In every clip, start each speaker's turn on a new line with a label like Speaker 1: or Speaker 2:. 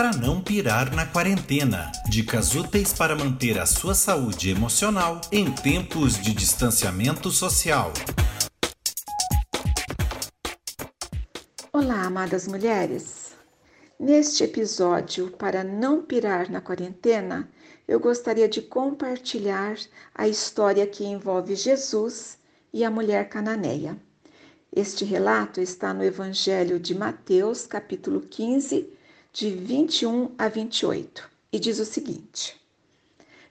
Speaker 1: para não pirar na quarentena. Dicas úteis para manter a sua saúde emocional em tempos de distanciamento social.
Speaker 2: Olá, amadas mulheres. Neste episódio, para não pirar na quarentena, eu gostaria de compartilhar a história que envolve Jesus e a mulher cananeia. Este relato está no Evangelho de Mateus, capítulo 15, de 21 a 28, e diz o seguinte: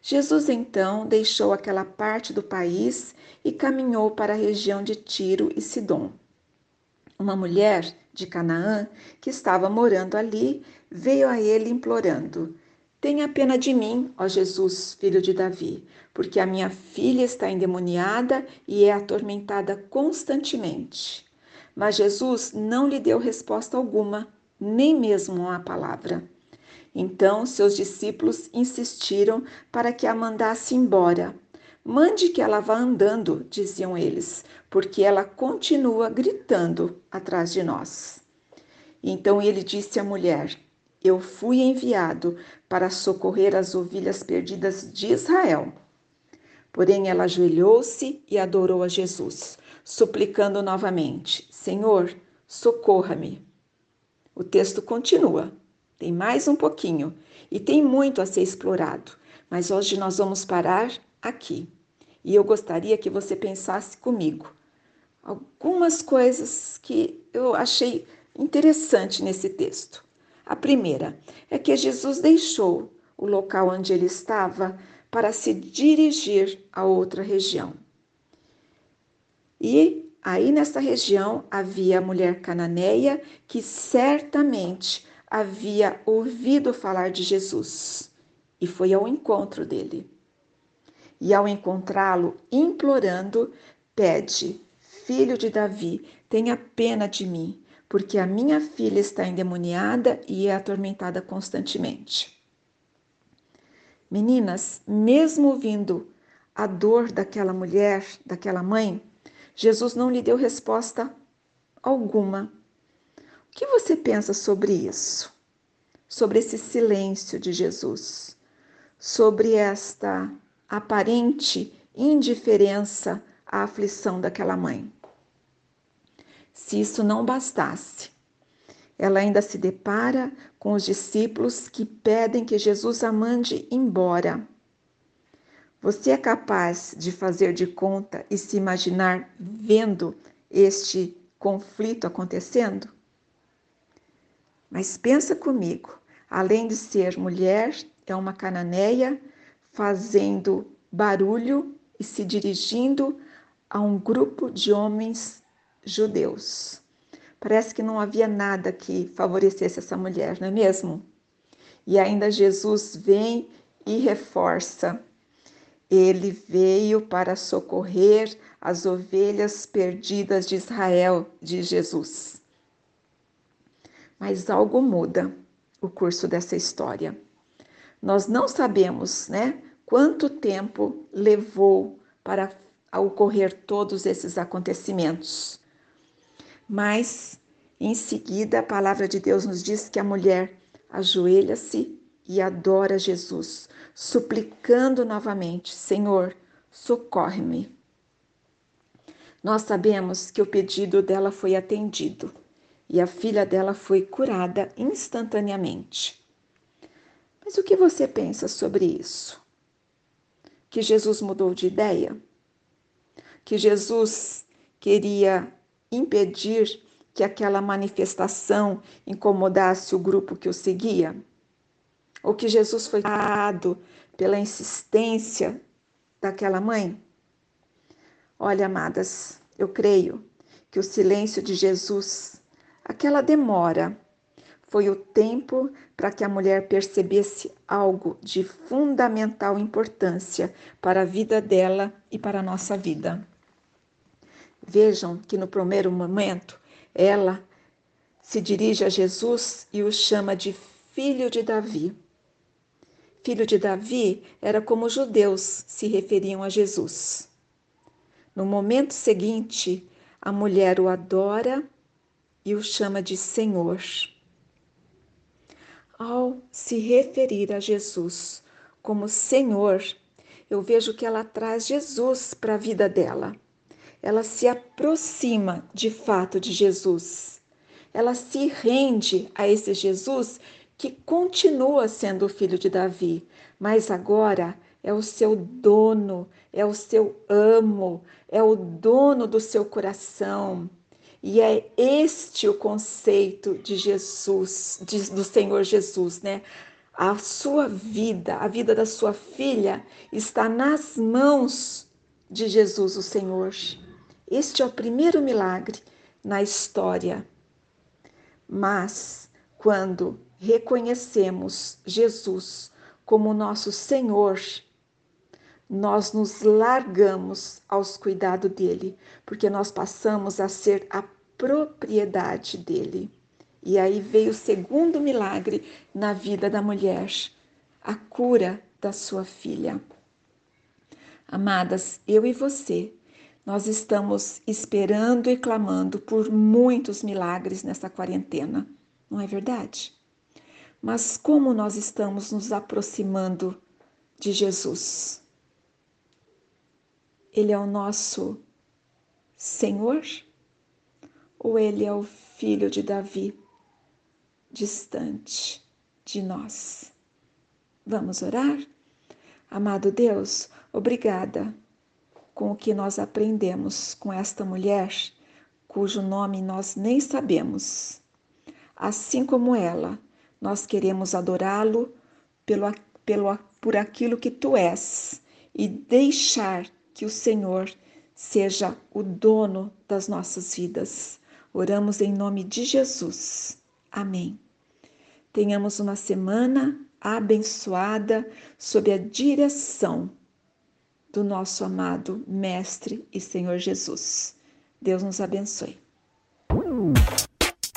Speaker 2: Jesus então deixou aquela parte do país e caminhou para a região de Tiro e Sidom. Uma mulher de Canaã, que estava morando ali, veio a ele implorando: Tenha pena de mim, ó Jesus, filho de Davi, porque a minha filha está endemoniada e é atormentada constantemente. Mas Jesus não lhe deu resposta alguma, nem mesmo uma palavra. Então seus discípulos insistiram para que a mandasse embora. Mande que ela vá andando, diziam eles, porque ela continua gritando atrás de nós. Então ele disse à mulher: Eu fui enviado para socorrer as ovelhas perdidas de Israel. Porém, ela ajoelhou-se e adorou a Jesus, suplicando novamente: Senhor, socorra-me. O texto continua, tem mais um pouquinho e tem muito a ser explorado, mas hoje nós vamos parar aqui. E eu gostaria que você pensasse comigo algumas coisas que eu achei interessante nesse texto. A primeira é que Jesus deixou o local onde ele estava para se dirigir a outra região. E aí nessa região havia a mulher cananeia que certamente havia ouvido falar de Jesus e foi ao encontro dele. E ao encontrá-lo, implorando, pede: Filho de Davi, tenha pena de mim, porque a minha filha está endemoniada e é atormentada constantemente. Meninas, mesmo ouvindo a dor daquela mulher, daquela mãe, Jesus não lhe deu resposta alguma. O que você pensa sobre isso? Sobre esse silêncio de Jesus? Sobre esta aparente indiferença à aflição daquela mãe? Se isso não bastasse, ela ainda se depara com os discípulos que pedem que Jesus a mande embora. Você é capaz de fazer de conta e se imaginar vendo este conflito acontecendo? Mas pensa comigo, além de ser mulher, é uma cananeia fazendo barulho e se dirigindo a um grupo de homens judeus. Parece que não havia nada que favorecesse essa mulher, não é mesmo? E ainda Jesus vem e reforça. Ele veio para socorrer as ovelhas perdidas de Israel, de Jesus. Mas algo muda o curso dessa história. Nós não sabemos, né, quanto tempo levou para ocorrer todos esses acontecimentos. Mas em seguida a palavra de Deus nos diz que a mulher ajoelha-se e adora Jesus, suplicando novamente: Senhor, socorre-me. Nós sabemos que o pedido dela foi atendido e a filha dela foi curada instantaneamente. Mas o que você pensa sobre isso? Que Jesus mudou de ideia? Que Jesus queria impedir que aquela manifestação incomodasse o grupo que o seguia? Ou que Jesus foi dado pela insistência daquela mãe? Olha, amadas, eu creio que o silêncio de Jesus, aquela demora, foi o tempo para que a mulher percebesse algo de fundamental importância para a vida dela e para a nossa vida. Vejam que no primeiro momento ela se dirige a Jesus e o chama de filho de Davi. Filho de Davi era como os judeus se referiam a Jesus. No momento seguinte, a mulher o adora e o chama de Senhor. Ao se referir a Jesus como Senhor, eu vejo que ela traz Jesus para a vida dela. Ela se aproxima de fato de Jesus. Ela se rende a esse Jesus que continua sendo o filho de Davi, mas agora é o seu dono, é o seu amo, é o dono do seu coração. E é este o conceito de Jesus, de, do Senhor Jesus, né? A sua vida, a vida da sua filha, está nas mãos de Jesus, o Senhor. Este é o primeiro milagre na história. Mas, quando reconhecemos Jesus como nosso Senhor, nós nos largamos aos cuidados dele, porque nós passamos a ser a propriedade dele. E aí veio o segundo milagre na vida da mulher, a cura da sua filha. Amadas, eu e você, nós estamos esperando e clamando por muitos milagres nessa quarentena, não é verdade? Mas como nós estamos nos aproximando de Jesus? Ele é o nosso Senhor? Ou ele é o filho de Davi, distante de nós? Vamos orar? Amado Deus, obrigada com o que nós aprendemos com esta mulher, cujo nome nós nem sabemos. Assim como ela, nós queremos adorá-lo pelo, pelo, por aquilo que tu és e deixar que o Senhor seja o dono das nossas vidas. Oramos em nome de Jesus. Amém. Tenhamos uma semana abençoada sob a direção do nosso amado Mestre e Senhor Jesus. Deus nos abençoe